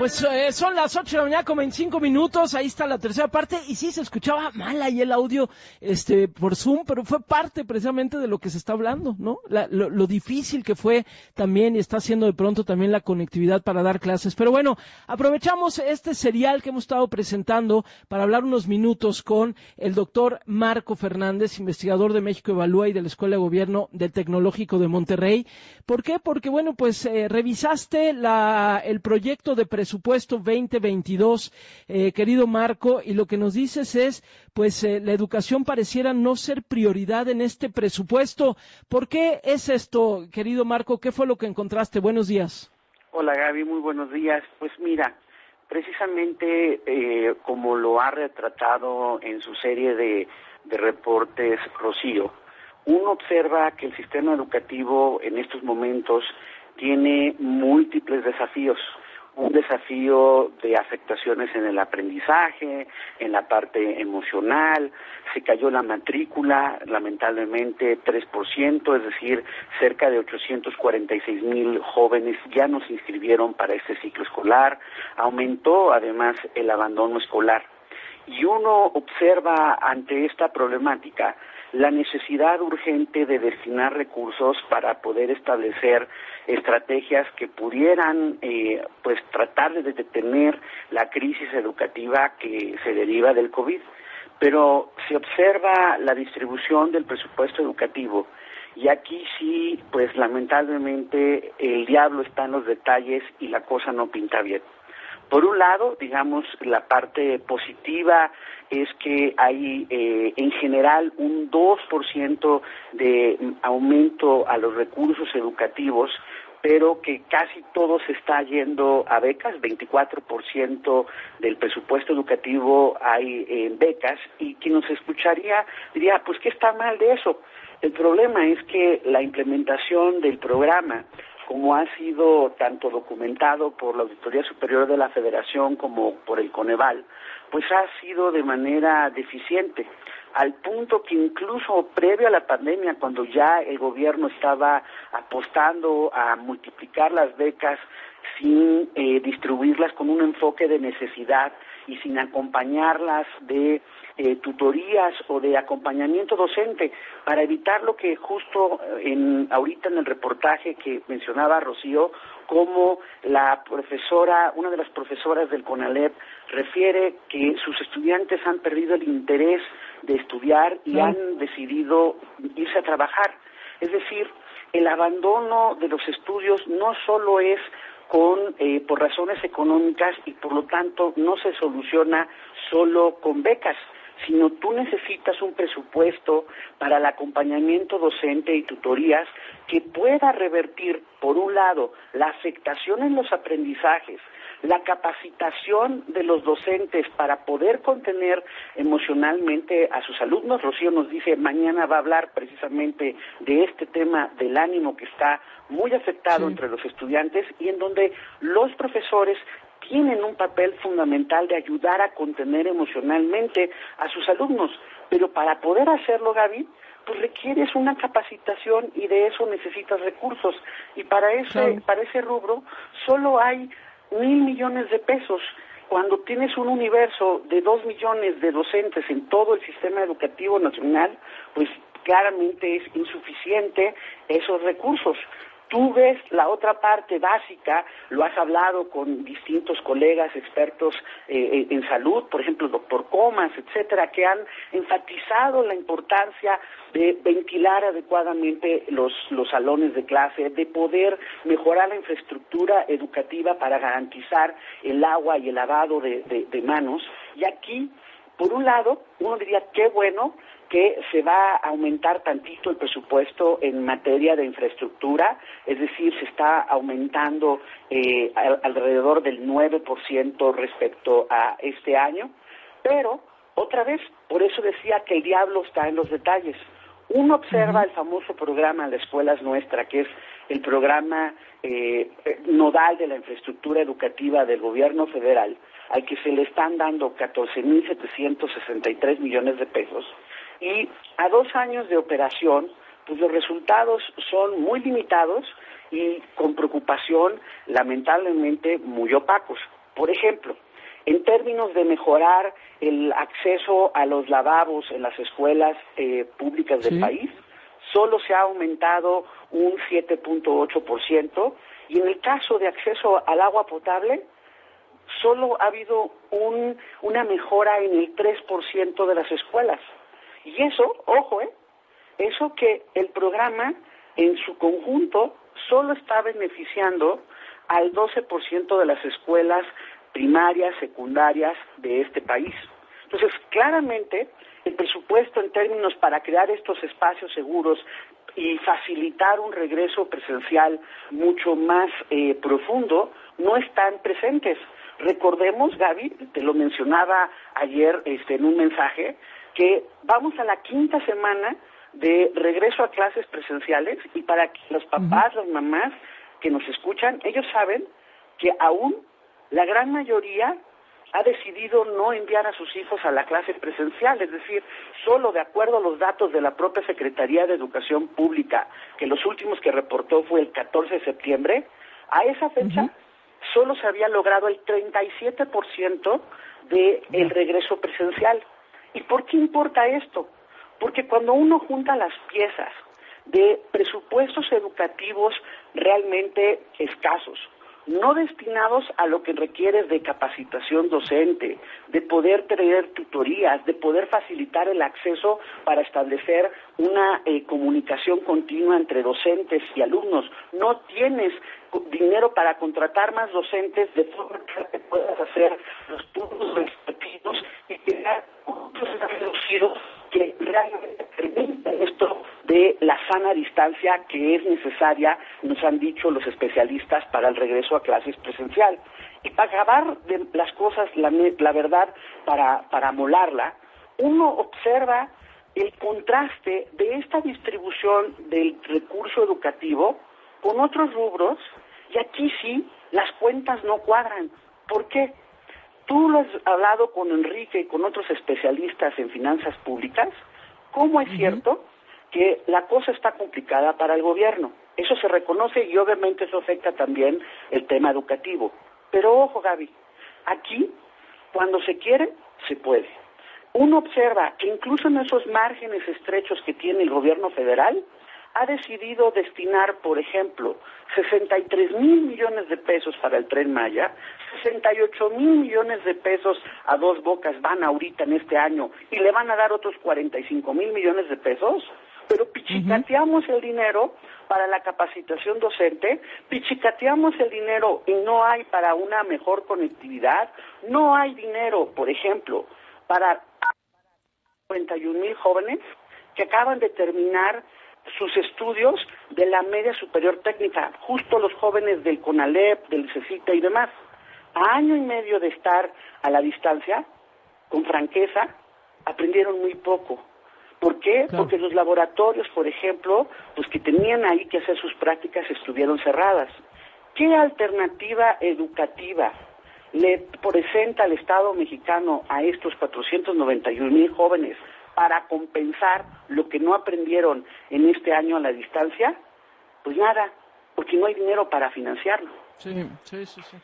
pues eh, son las 8 de la mañana como en 5 minutos, ahí está la tercera parte y sí se escuchaba mal ahí el audio este por Zoom, pero fue parte precisamente de lo que se está hablando, ¿no? lo, difícil que fue también y está haciendo de pronto también la conectividad para dar clases. Pero bueno, aprovechamos este serial que hemos estado presentando para hablar unos minutos con el doctor Marco Fernández, investigador de México Evalúa y de la Escuela de Gobierno del Tecnológico de Monterrey. ¿Por qué? Porque bueno, pues eh, revisaste la, el proyecto de presupuesto 2022, eh, querido Marco, y lo que nos dices es, pues eh, la educación pareciera no ser prioridad en este presupuesto. ¿Por qué es esto, querido Marco? ¿Qué fue lo que encontraste? Buenos días. Hola Gaby, muy buenos días. Pues mira, precisamente eh, como lo ha retratado en su serie de, de reportes Rocío, uno observa que el sistema educativo en estos momentos tiene múltiples desafíos un desafío de afectaciones en el aprendizaje, en la parte emocional, se cayó la matrícula, lamentablemente 3%, es decir, cerca de 846 mil jóvenes ya no se inscribieron para este ciclo escolar, aumentó además el abandono escolar. Y uno observa ante esta problemática la necesidad urgente de destinar recursos para poder establecer estrategias que pudieran eh, pues tratar de detener la crisis educativa que se deriva del COVID. Pero se observa la distribución del presupuesto educativo y aquí sí, pues lamentablemente el diablo está en los detalles y la cosa no pinta bien. Por un lado, digamos, la parte positiva es que hay eh, en general un 2% de aumento a los recursos educativos, pero que casi todo se está yendo a becas, 24% del presupuesto educativo hay en becas, y quien nos escucharía diría, pues, ¿qué está mal de eso? El problema es que la implementación del programa como ha sido tanto documentado por la Auditoría Superior de la Federación como por el Coneval, pues ha sido de manera deficiente, al punto que incluso previo a la pandemia, cuando ya el gobierno estaba apostando a multiplicar las becas sin eh, distribuirlas con un enfoque de necesidad y sin acompañarlas de eh, tutorías o de acompañamiento docente para evitar lo que justo eh, en, ahorita en el reportaje que mencionaba Rocío, como la profesora, una de las profesoras del CONALEP refiere que sus estudiantes han perdido el interés de estudiar y han decidido irse a trabajar. Es decir, el abandono de los estudios no solo es con, eh, por razones económicas y por lo tanto no se soluciona solo con becas, sino tú necesitas un presupuesto para el acompañamiento docente y tutorías que pueda revertir, por un lado, la afectación en los aprendizajes, la capacitación de los docentes para poder contener emocionalmente a sus alumnos. Rocío nos dice, mañana va a hablar precisamente de este tema del ánimo que está muy afectado entre los estudiantes y en donde los profesores tienen un papel fundamental de ayudar a contener emocionalmente a sus alumnos. Pero para poder hacerlo, Gaby, pues requieres una capacitación y de eso necesitas recursos. Y para ese, para ese rubro solo hay mil millones de pesos. Cuando tienes un universo de dos millones de docentes en todo el sistema educativo nacional, pues claramente es insuficiente esos recursos. Tú ves la otra parte básica, lo has hablado con distintos colegas expertos eh, en salud, por ejemplo, doctor Comas, etcétera, que han enfatizado la importancia de ventilar adecuadamente los, salones de clase, de poder mejorar la infraestructura educativa para garantizar el agua y el lavado de manos. Y aquí, por un lado, uno diría, qué bueno que se va a aumentar tantito el presupuesto en materia de infraestructura, es decir, se está aumentando eh, alrededor del 9% respecto a este año, pero otra vez, por eso decía que el diablo está en los detalles. Uno observa el famoso programa de Escuelas Nuestra, que es el programa eh, nodal de la infraestructura educativa del gobierno federal, al que se le están dando 14.763 millones de pesos, y a dos años de operación, pues los resultados son muy limitados y con preocupación lamentablemente muy opacos. Por ejemplo, en términos de mejorar el acceso a los lavabos en las escuelas eh, públicas del país, solo se ha aumentado un 7.8% y en el caso de acceso al agua potable, solo ha habido un, una mejora en el 3% de las escuelas. Y eso, ojo, ¿eh? eso que el programa en su conjunto solo está beneficiando al 12% de las escuelas primarias, secundarias de este país. Entonces, claramente, el presupuesto en términos para crear estos espacios seguros y facilitar un regreso presencial mucho más eh, profundo no están presentes. Recordemos, Gaby, te lo mencionaba ayer este, en un mensaje, que vamos a la quinta semana de regreso a clases presenciales y para que los papás, las mamás que nos escuchan, ellos saben que aún la gran mayoría ha decidido no enviar a sus hijos a la clase presencial, es decir, solo de acuerdo a los datos de la propia Secretaría de Educación Pública, que los últimos que reportó fue el 14 de septiembre, a esa fecha solo se había logrado el 37% del el regreso presencial. ¿Y por qué importa esto? Porque cuando uno junta las piezas de presupuestos educativos realmente escasos, no destinados a lo que requiere de capacitación docente, de poder tener tutorías, de poder facilitar el acceso para establecer una eh, comunicación continua entre docentes y alumnos. No tienes dinero para contratar más docentes de forma que puedas hacer los turnos respectivos y crear cursos reducidos que realmente permitan esto de la sana distancia que es necesaria, nos han dicho los especialistas, para el regreso a clases presencial. Y para acabar de las cosas, la, la verdad, para, para molarla, uno observa el contraste de esta distribución del recurso educativo con otros rubros y aquí sí las cuentas no cuadran. ¿Por qué? Tú lo has hablado con Enrique y con otros especialistas en finanzas públicas. ¿Cómo es cierto que la cosa está complicada para el gobierno? Eso se reconoce y obviamente eso afecta también el tema educativo. Pero ojo, Gaby, aquí, cuando se quiere, se puede. Uno observa que incluso en esos márgenes estrechos que tiene el gobierno federal, ha decidido destinar, por ejemplo, 63 mil millones de pesos para el tren Maya, 68 mil millones de pesos a dos bocas van ahorita en este año y le van a dar otros 45 mil millones de pesos, pero pichicateamos el dinero para la capacitación docente, pichicateamos el dinero y no hay para una mejor conectividad, no hay dinero, por ejemplo, para 41 mil jóvenes que acaban de terminar sus estudios de la media superior técnica, justo los jóvenes del CONALEP, del CECITA y demás. A año y medio de estar a la distancia, con franqueza, aprendieron muy poco. ¿Por qué? Porque los laboratorios, por ejemplo, los que tenían ahí que hacer sus prácticas estuvieron cerradas. ¿Qué alternativa educativa le presenta el Estado mexicano a estos 491 mil jóvenes para compensar lo que no aprendieron en este año a la distancia? Pues nada, porque no hay dinero para financiarlo. Sí, sí, sí, sí.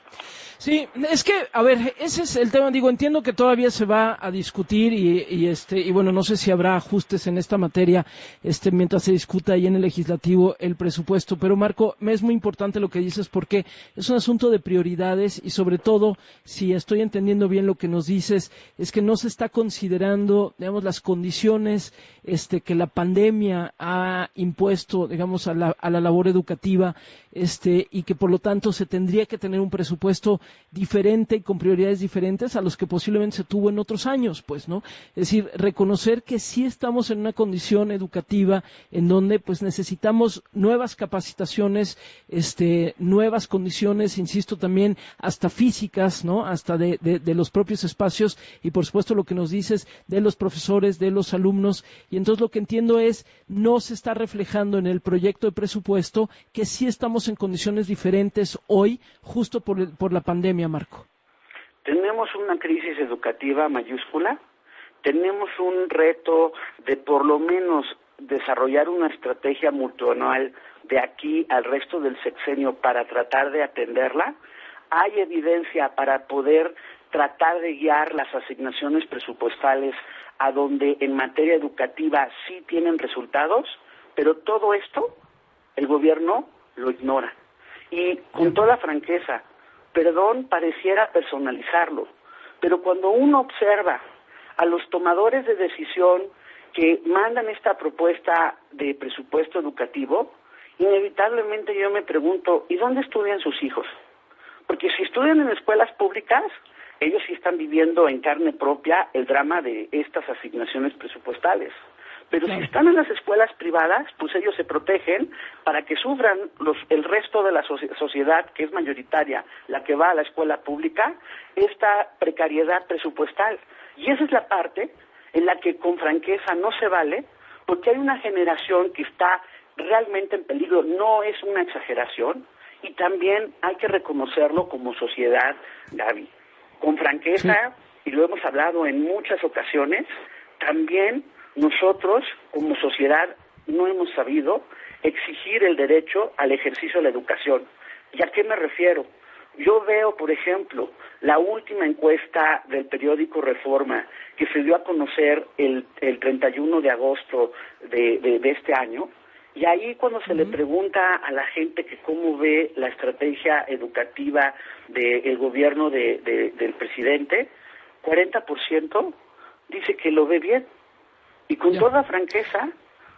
Sí, es que, a ver, ese es el tema. Digo, entiendo que todavía se va a discutir y, este, y bueno, no sé si habrá ajustes en esta materia, este, mientras se discuta ahí en el legislativo el presupuesto. Pero Marco, me es muy importante lo que dices porque es un asunto de prioridades y sobre todo, si estoy entendiendo bien lo que nos dices, es que no se está considerando, digamos, las condiciones, este, que la pandemia ha impuesto, digamos, a la, a la labor educativa, este, y que por lo tanto se tendría que tener un presupuesto diferente y con prioridades diferentes a los que posiblemente se tuvo en otros años, pues, ¿no? Es decir, reconocer que sí estamos en una condición educativa en donde, pues, necesitamos nuevas capacitaciones, este, nuevas condiciones, insisto, también hasta físicas, ¿no? Hasta de, de los propios espacios y, por supuesto, lo que nos dices de los profesores, de los alumnos. Y entonces lo que entiendo es, no se está reflejando en el proyecto de presupuesto que sí estamos en condiciones diferentes hoy, justo por, por la pandemia, Marco? Tenemos una crisis educativa mayúscula, tenemos un reto de por lo menos desarrollar una estrategia multianual de aquí al resto del sexenio para tratar de atenderla. hay evidencia para poder tratar de guiar las asignaciones presupuestales a donde en materia educativa sí tienen resultados, pero todo esto el gobierno lo ignora. Y con toda franqueza, perdón pareciera personalizarlo, pero cuando uno observa a los tomadores de decisión que mandan esta propuesta de presupuesto educativo, inevitablemente yo me pregunto, ¿y dónde estudian sus hijos? Porque si estudian en escuelas públicas, ellos sí están viviendo en carne propia el drama de estas asignaciones presupuestales. Pero si están en las escuelas privadas, pues ellos se protegen para que sufran los, el resto de la sociedad, que es mayoritaria, la que va a la escuela pública, esta precariedad presupuestal. Y esa es la parte en la que con franqueza no se vale, porque hay una generación que está realmente en peligro, no es una exageración, y también hay que reconocerlo como sociedad, Gaby. Con franqueza, y lo hemos hablado en muchas ocasiones, también nosotros como sociedad no hemos sabido exigir el derecho al ejercicio de la educación. ¿Y a qué me refiero? Yo veo, por ejemplo, la última encuesta del periódico Reforma que se dio a conocer el, el 31 de agosto de, este año, y ahí cuando se le pregunta a la gente que cómo ve la estrategia educativa del gobierno de, del presidente, 40% dice que lo ve bien. Y con toda franqueza,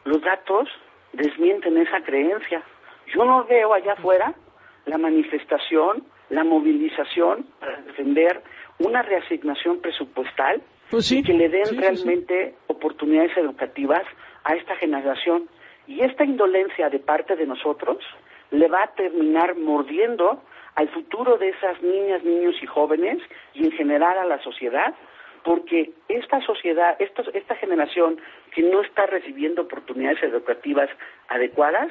los datos desmienten esa creencia. Yo no veo allá afuera la manifestación, la movilización para defender una reasignación presupuestal pues y que le den realmente oportunidades educativas a esta generación. Y esta indolencia de parte de nosotros le va a terminar mordiendo al futuro de esas niñas, niños y jóvenes y en general a la sociedad porque esta sociedad, esta, generación que no está recibiendo oportunidades educativas adecuadas,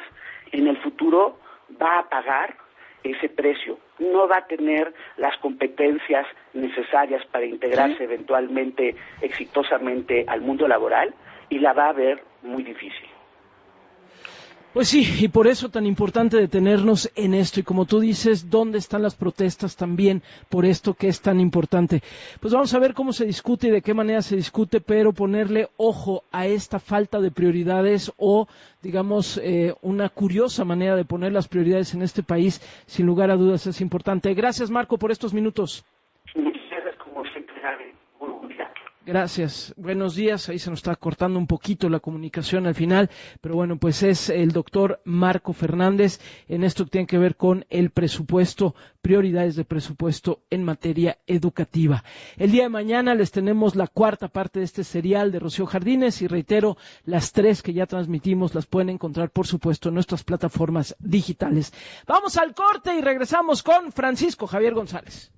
en el futuro va a pagar ese precio, no va a tener las competencias necesarias para integrarse eventualmente exitosamente al mundo laboral y la va a ver muy difícil. Pues sí, y por eso tan importante detenernos en esto. Y como tú dices, ¿dónde están las protestas también por esto que es tan importante? Pues vamos a ver cómo se discute y de qué manera se discute, pero ponerle ojo a esta falta de prioridades o, digamos, eh, una curiosa manera de poner las prioridades en este país, sin lugar a dudas es importante. Gracias, Marco, por estos minutos. Gracias. Buenos días. Ahí se nos está cortando un poquito la comunicación al final, pero bueno, pues es el doctor Marco Fernández en esto que tiene que ver con el presupuesto, prioridades de presupuesto en materia educativa. El día de mañana les tenemos la cuarta parte de este serial de Rocío Jardines y reitero, las tres que ya transmitimos las pueden encontrar, por supuesto, en nuestras plataformas digitales. Vamos al corte y regresamos con Francisco Javier González.